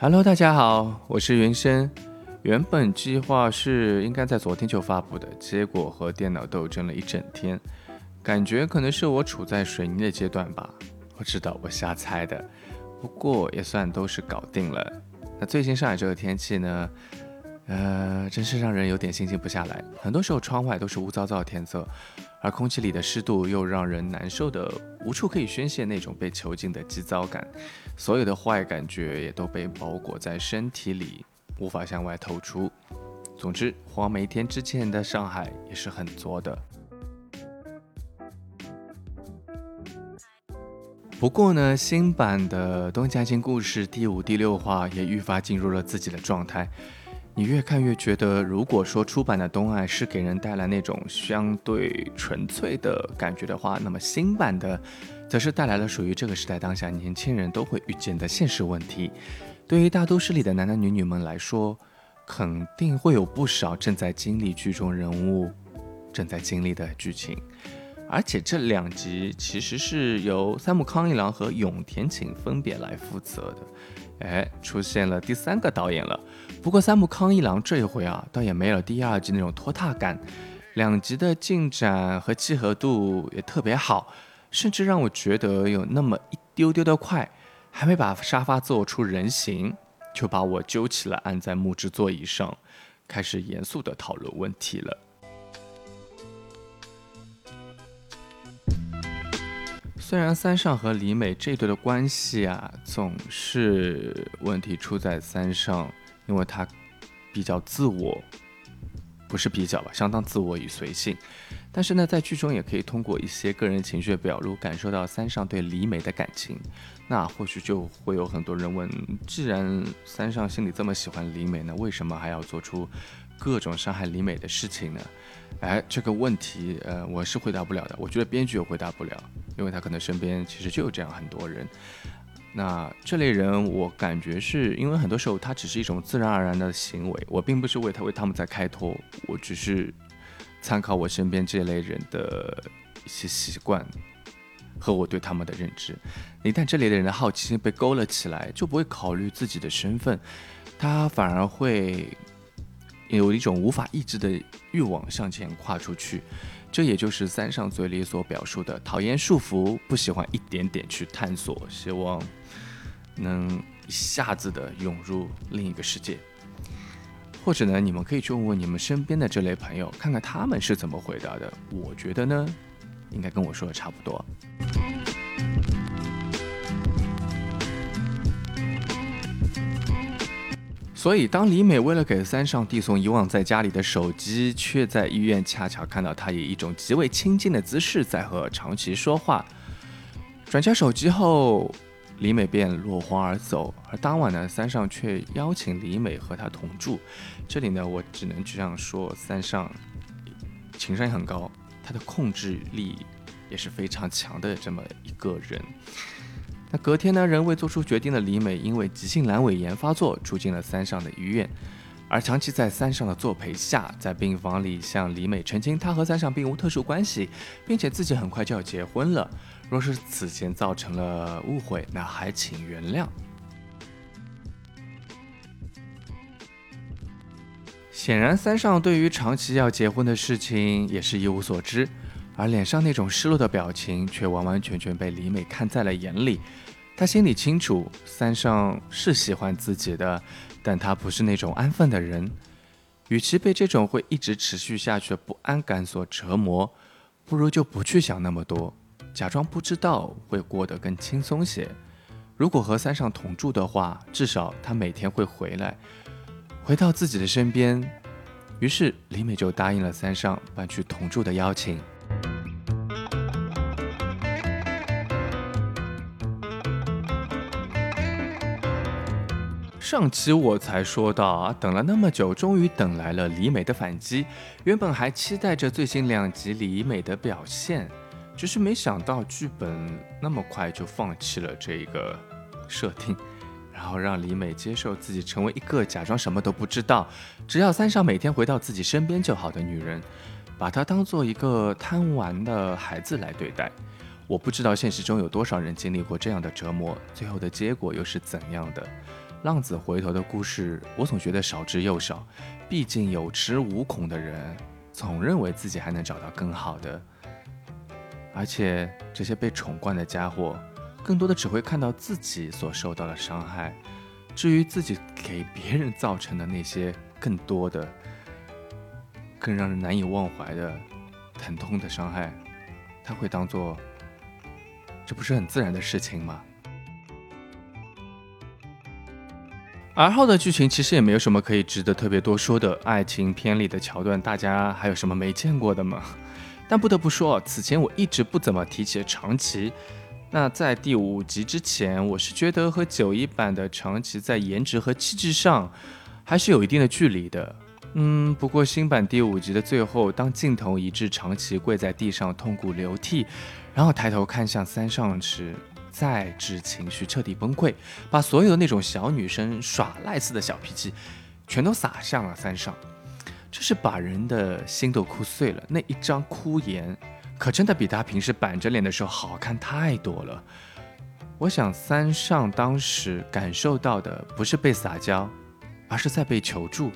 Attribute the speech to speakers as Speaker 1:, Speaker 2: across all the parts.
Speaker 1: Hello，大家好，我是云深。原本计划是应该在昨天就发布的，结果和电脑斗争了一整天，感觉可能是我处在水泥的阶段吧。我知道我瞎猜的，不过也算都是搞定了。那最近上海这个天气呢，呃，真是让人有点心静不下来。很多时候窗外都是乌糟糟的天色，而空气里的湿度又让人难受的无处可以宣泄那种被囚禁的急躁感，所有的坏感觉也都被包裹在身体里。无法向外透出。总之，黄梅天之前的上海也是很作的。不过呢，新版的《东家经故事》第五、第六话也愈发进入了自己的状态。你越看越觉得，如果说出版的《东爱》是给人带来那种相对纯粹的感觉的话，那么新版的，则是带来了属于这个时代当下年轻人都会遇见的现实问题。对于大都市里的男男女女们来说，肯定会有不少正在经历剧中人物正在经历的剧情，而且这两集其实是由三木康一郎和永田晴分别来负责的。哎，出现了第三个导演了。不过三木康一郎这一回啊，倒也没有第二集那种拖沓感，两集的进展和契合度也特别好，甚至让我觉得有那么一丢丢的快。还没把沙发做出人形，就把我揪起来按在木质座椅上，开始严肃的讨论问题了。虽然三上和李美这对的关系啊，总是问题出在三上，因为他比较自我，不是比较吧，相当自我与随性。但是呢，在剧中也可以通过一些个人情绪的表露，感受到三上对李美的感情。那或许就会有很多人问：既然三上心里这么喜欢李美，那为什么还要做出各种伤害李美的事情呢？哎，这个问题，呃，我是回答不了的。我觉得编剧也回答不了，因为他可能身边其实就有这样很多人。那这类人，我感觉是因为很多时候他只是一种自然而然的行为，我并不是为他为他们在开脱，我只是。参考我身边这类人的一些习惯和我对他们的认知，一旦这类的人的好奇心被勾了起来，就不会考虑自己的身份，他反而会有一种无法抑制的欲望向前跨出去。这也就是三上嘴里所表述的讨厌束缚，不喜欢一点点去探索，希望能一下子的涌入另一个世界。或者呢，你们可以去问问你们身边的这类朋友，看看他们是怎么回答的。我觉得呢，应该跟我说的差不多。所以，当李美为了给三上递送遗忘在家里的手机，却在医院恰巧看到他以一种极为亲近的姿势在和长崎说话，转交手机后。李美便落荒而走，而当晚呢，三上却邀请李美和他同住。这里呢，我只能这样说：三上情商也很高，他的控制力也是非常强的这么一个人。那隔天呢，仍未做出决定的李美因为急性阑尾炎发作，住进了三上的医院。而长期在三上的作陪下，在病房里向李美澄清，他和三上并无特殊关系，并且自己很快就要结婚了。若是此前造成了误会，那还请原谅。显然，三上对于长期要结婚的事情也是一无所知，而脸上那种失落的表情却完完全全被李美看在了眼里。他心里清楚，三上是喜欢自己的，但他不是那种安分的人。与其被这种会一直持续下去的不安感所折磨，不如就不去想那么多。假装不知道会过得更轻松些。如果和三上同住的话，至少他每天会回来，回到自己的身边。于是李美就答应了三上搬去同住的邀请。上期我才说到啊，等了那么久，终于等来了李美的反击。原本还期待着最新两集李美的表现。只是没想到剧本那么快就放弃了这个设定，然后让李美接受自己成为一个假装什么都不知道，只要三少每天回到自己身边就好的女人，把她当做一个贪玩的孩子来对待。我不知道现实中有多少人经历过这样的折磨，最后的结果又是怎样的？浪子回头的故事，我总觉得少之又少。毕竟有恃无恐的人，总认为自己还能找到更好的。而且这些被宠惯的家伙，更多的只会看到自己所受到的伤害。至于自己给别人造成的那些更多的、更让人难以忘怀的疼痛的伤害，他会当做这不是很自然的事情吗？而后的剧情其实也没有什么可以值得特别多说的爱情片里的桥段，大家还有什么没见过的吗？但不得不说，此前我一直不怎么提起长崎，那在第五集之前，我是觉得和九一版的长崎在颜值和气质上还是有一定的距离的。嗯，不过新版第五集的最后，当镜头移至长崎跪在地上痛哭流涕，然后抬头看向三上时。再致情绪彻底崩溃，把所有的那种小女生耍赖似的小脾气，全都撒向了三上，这是把人的心都哭碎了。那一张哭颜，可真的比他平时板着脸的时候好看太多了。我想三上当时感受到的不是被撒娇，而是在被求助。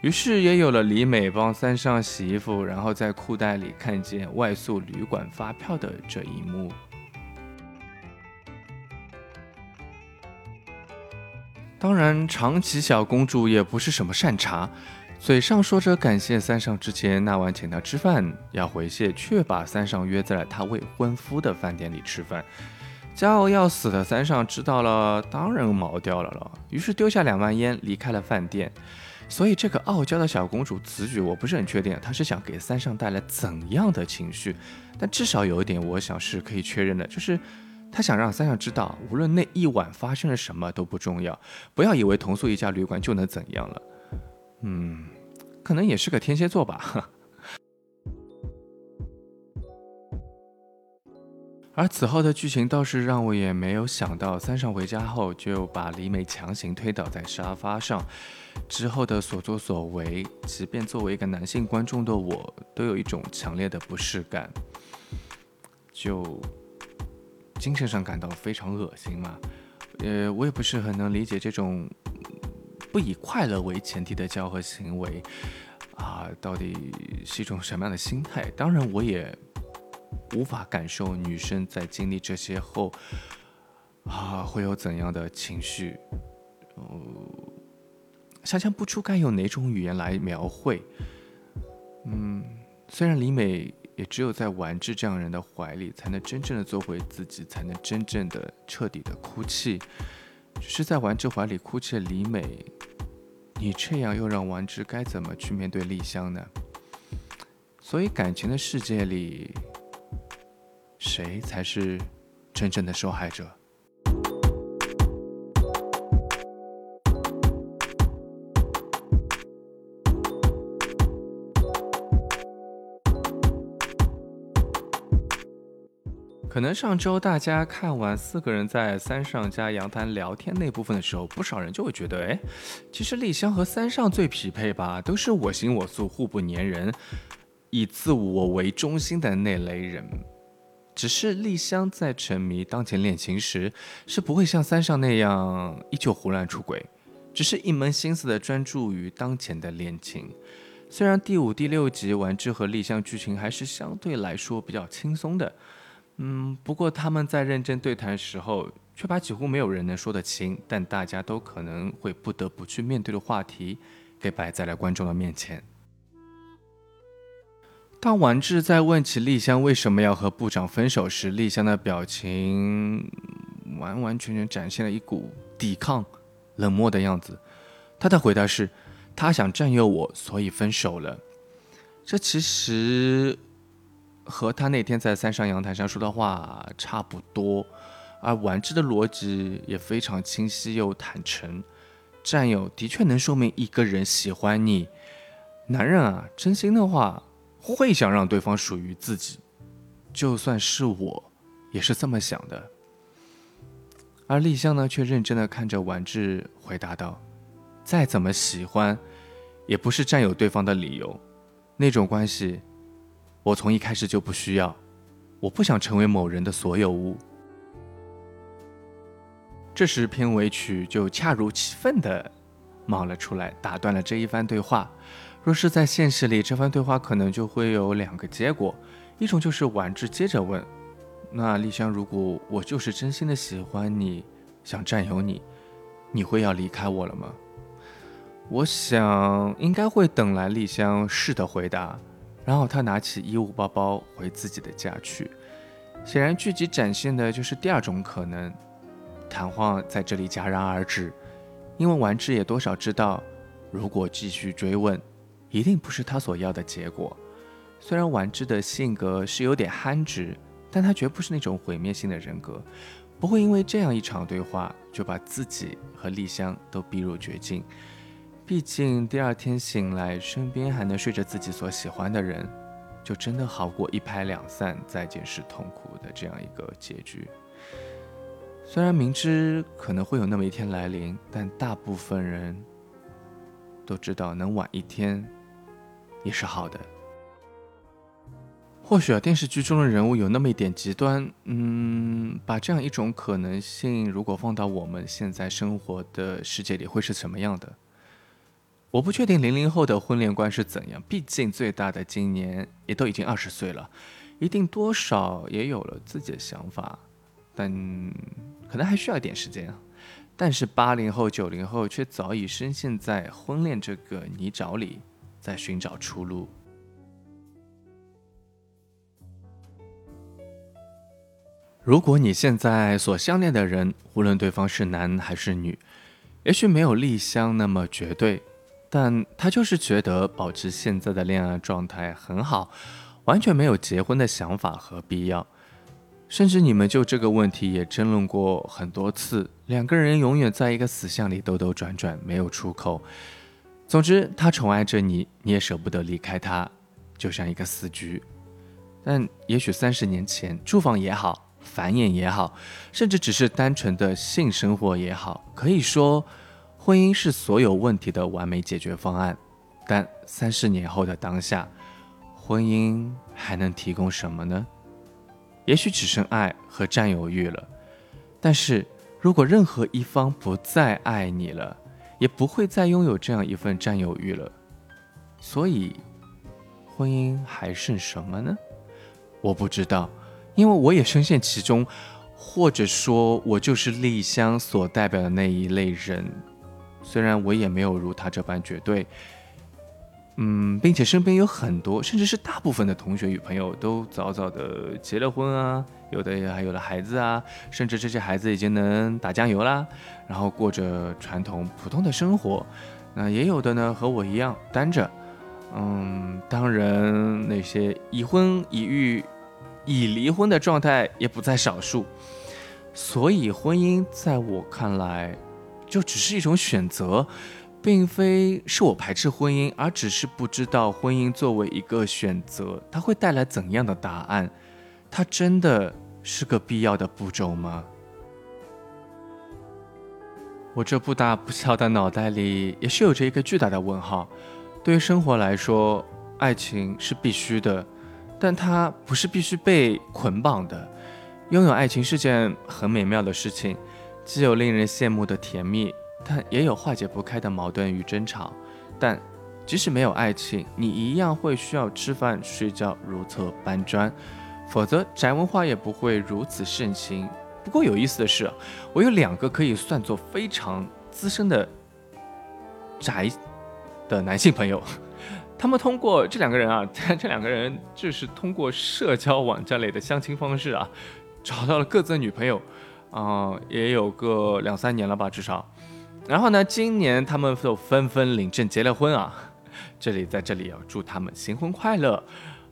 Speaker 1: 于是也有了李美帮三上洗衣服，然后在裤袋里看见外宿旅馆发票的这一幕。当然，长崎小公主也不是什么善茬，嘴上说着感谢三上之前那晚请她吃饭要回谢，却把三上约在了她未婚夫的饭店里吃饭。骄傲要死的三上知道了，当然毛掉了了，于是丢下两万烟离开了饭店。所以这个傲娇的小公主此举，我不是很确定，她是想给三上带来怎样的情绪？但至少有一点，我想是可以确认的，就是。他想让三上知道，无论那一晚发生了什么都不重要，不要以为同宿一家旅馆就能怎样了。嗯，可能也是个天蝎座吧。而此后的剧情倒是让我也没有想到，三上回家后就把李美强行推倒在沙发上，之后的所作所为，即便作为一个男性观众的我，都有一种强烈的不适感。就。精神上感到非常恶心嘛？呃，我也不是很能理解这种不以快乐为前提的交合行为啊，到底是一种什么样的心态？当然，我也无法感受女生在经历这些后啊会有怎样的情绪，呃，想象不出该用哪种语言来描绘。嗯，虽然李美。也只有在完治这样人的怀里，才能真正的做回自己，才能真正的彻底的哭泣。只是在完治怀里哭泣的李美，你这样又让完治该怎么去面对丽香呢？所以感情的世界里，谁才是真正的受害者？可能上周大家看完四个人在三上家阳台聊天那部分的时候，不少人就会觉得，哎，其实丽香和三上最匹配吧，都是我行我素、互不粘人、以自我为中心的那类人。只是丽香在沉迷当前恋情时，是不会像三上那样依旧胡乱出轨，只是一门心思的专注于当前的恋情。虽然第五、第六集丸之和丽香剧情还是相对来说比较轻松的。嗯，不过他们在认真对谈时候，却把几乎没有人能说得清，但大家都可能会不得不去面对的话题，给摆在了观众的面前。当王志在问起丽香为什么要和部长分手时，丽香的表情完完全全展现了一股抵抗、冷漠的样子。他的回答是：他想占有我，所以分手了。这其实。和他那天在三上阳台上说的话差不多，而丸治的逻辑也非常清晰又坦诚。占有的确能说明一个人喜欢你。男人啊，真心的话会想让对方属于自己，就算是我，也是这么想的。而丽香呢，却认真的看着丸治，回答道：“再怎么喜欢，也不是占有对方的理由。那种关系。”我从一开始就不需要，我不想成为某人的所有物。这时片尾曲就恰如其分的冒了出来，打断了这一番对话。若是在现实里，这番对话可能就会有两个结果：一种就是婉之接着问，那丽香，如果我就是真心的喜欢你，想占有你，你会要离开我了吗？我想应该会等来丽香是的回答，然后他拿起衣物包包回自己的家去。显然，剧集展现的就是第二种可能。谈话在这里戛然而止，因为丸之也多少知道，如果继续追问，一定不是他所要的结果。虽然丸之的性格是有点憨直，但他绝不是那种毁灭性的人格，不会因为这样一场对话就把自己和丽香都逼入绝境。毕竟第二天醒来，身边还能睡着自己所喜欢的人，就真的好过一拍两散、再见是痛苦的这样一个结局。虽然明知可能会有那么一天来临，但大部分人都知道能晚一天也是好的。或许啊，电视剧中的人物有那么一点极端，嗯，把这样一种可能性，如果放到我们现在生活的世界里，会是什么样的？我不确定零零后的婚恋观是怎样，毕竟最大的今年也都已经二十岁了，一定多少也有了自己的想法，但可能还需要一点时间。但是八零后、九零后却早已深陷在婚恋这个泥沼里，在寻找出路。如果你现在所相恋的人，无论对方是男还是女，也许没有丽香那么绝对。但他就是觉得保持现在的恋爱状态很好，完全没有结婚的想法和必要。甚至你们就这个问题也争论过很多次，两个人永远在一个死巷里兜兜转转，没有出口。总之，他宠爱着你，你也舍不得离开他，就像一个死局。但也许三十年前，住房也好，繁衍也好，甚至只是单纯的性生活也好，可以说。婚姻是所有问题的完美解决方案，但三十年后的当下，婚姻还能提供什么呢？也许只剩爱和占有欲了。但是如果任何一方不再爱你了，也不会再拥有这样一份占有欲了。所以，婚姻还剩什么呢？我不知道，因为我也深陷其中，或者说，我就是丽香所代表的那一类人。虽然我也没有如他这般绝对，嗯，并且身边有很多，甚至是大部分的同学与朋友都早早的结了婚啊，有的也还有了孩子啊，甚至这些孩子已经能打酱油啦，然后过着传统普通的生活。那也有的呢，和我一样单着，嗯，当然那些已婚已育、已离婚的状态也不在少数。所以婚姻在我看来。就只是一种选择，并非是我排斥婚姻，而只是不知道婚姻作为一个选择，它会带来怎样的答案？它真的是个必要的步骤吗？我这不大不小的脑袋里也是有着一个巨大的问号。对于生活来说，爱情是必须的，但它不是必须被捆绑的。拥有爱情是件很美妙的事情。既有令人羡慕的甜蜜，但也有化解不开的矛盾与争吵。但即使没有爱情，你一样会需要吃饭、睡觉、如厕、搬砖，否则宅文化也不会如此盛行。不过有意思的是，我有两个可以算作非常资深的宅的男性朋友，他们通过这两个人啊，这两个人就是通过社交网站类的相亲方式啊，找到了各自的女朋友。啊，也有个两三年了吧，至少。然后呢，今年他们都纷纷领证结了婚啊。这里在这里要祝他们新婚快乐。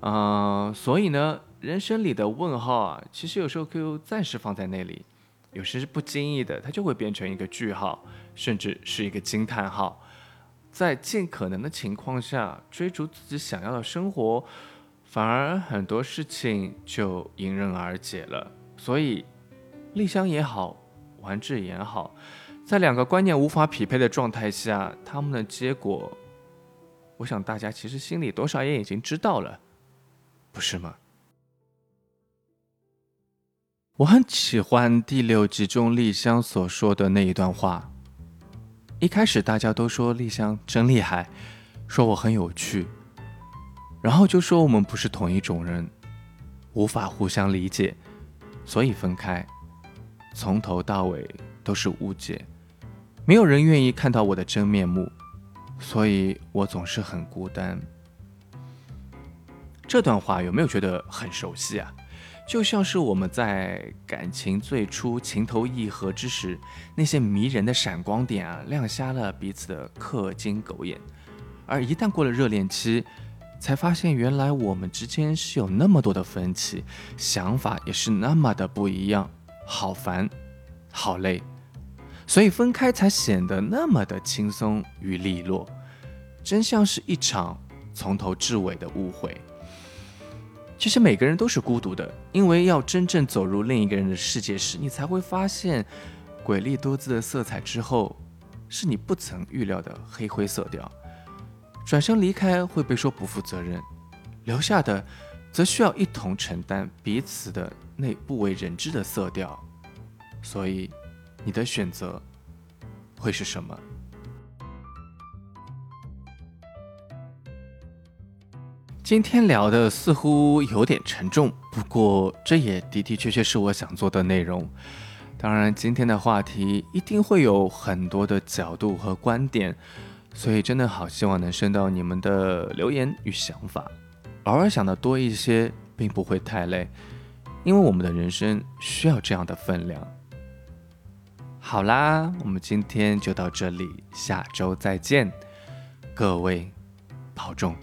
Speaker 1: 嗯，所以呢，人生里的问号啊，其实有时候可以暂时放在那里，有时是不经意的，它就会变成一个句号，甚至是一个惊叹号。在尽可能的情况下追逐自己想要的生活，反而很多事情就迎刃而解了。所以。丽香也好，完治也好，在两个观念无法匹配的状态下，他们的结果，我想大家其实心里多少也已经知道了，不是吗？我很喜欢第六集中丽香所说的那一段话。一开始大家都说丽香真厉害，说我很有趣，然后就说我们不是同一种人，无法互相理解，所以分开。从头到尾都是误解，没有人愿意看到我的真面目，所以我总是很孤单。这段话有没有觉得很熟悉啊？就像是我们在感情最初情投意合之时，那些迷人的闪光点啊，亮瞎了彼此的氪金狗眼。而一旦过了热恋期，才发现原来我们之间是有那么多的分歧，想法也是那么的不一样，好烦，好累。所以分开才显得那么的轻松与利落，真像是一场从头至尾的误会。其实每个人都是孤独的，因为要真正走入另一个人的世界时，你才会发现瑰丽多姿的色彩之后，是你不曾预料的黑灰色调。转身离开会被说不负责任，留下的则需要一同承担彼此的那不为人知的色调。所以，你的选择会是什么？今天聊的似乎有点沉重，不过这也的的确确是我想做的内容。当然，今天的话题一定会有很多的角度和观点，所以真的好希望能收到你们的留言与想法。偶尔想的多一些，并不会太累，因为我们的人生需要这样的分量。好啦，我们今天就到这里，下周再见，各位保重。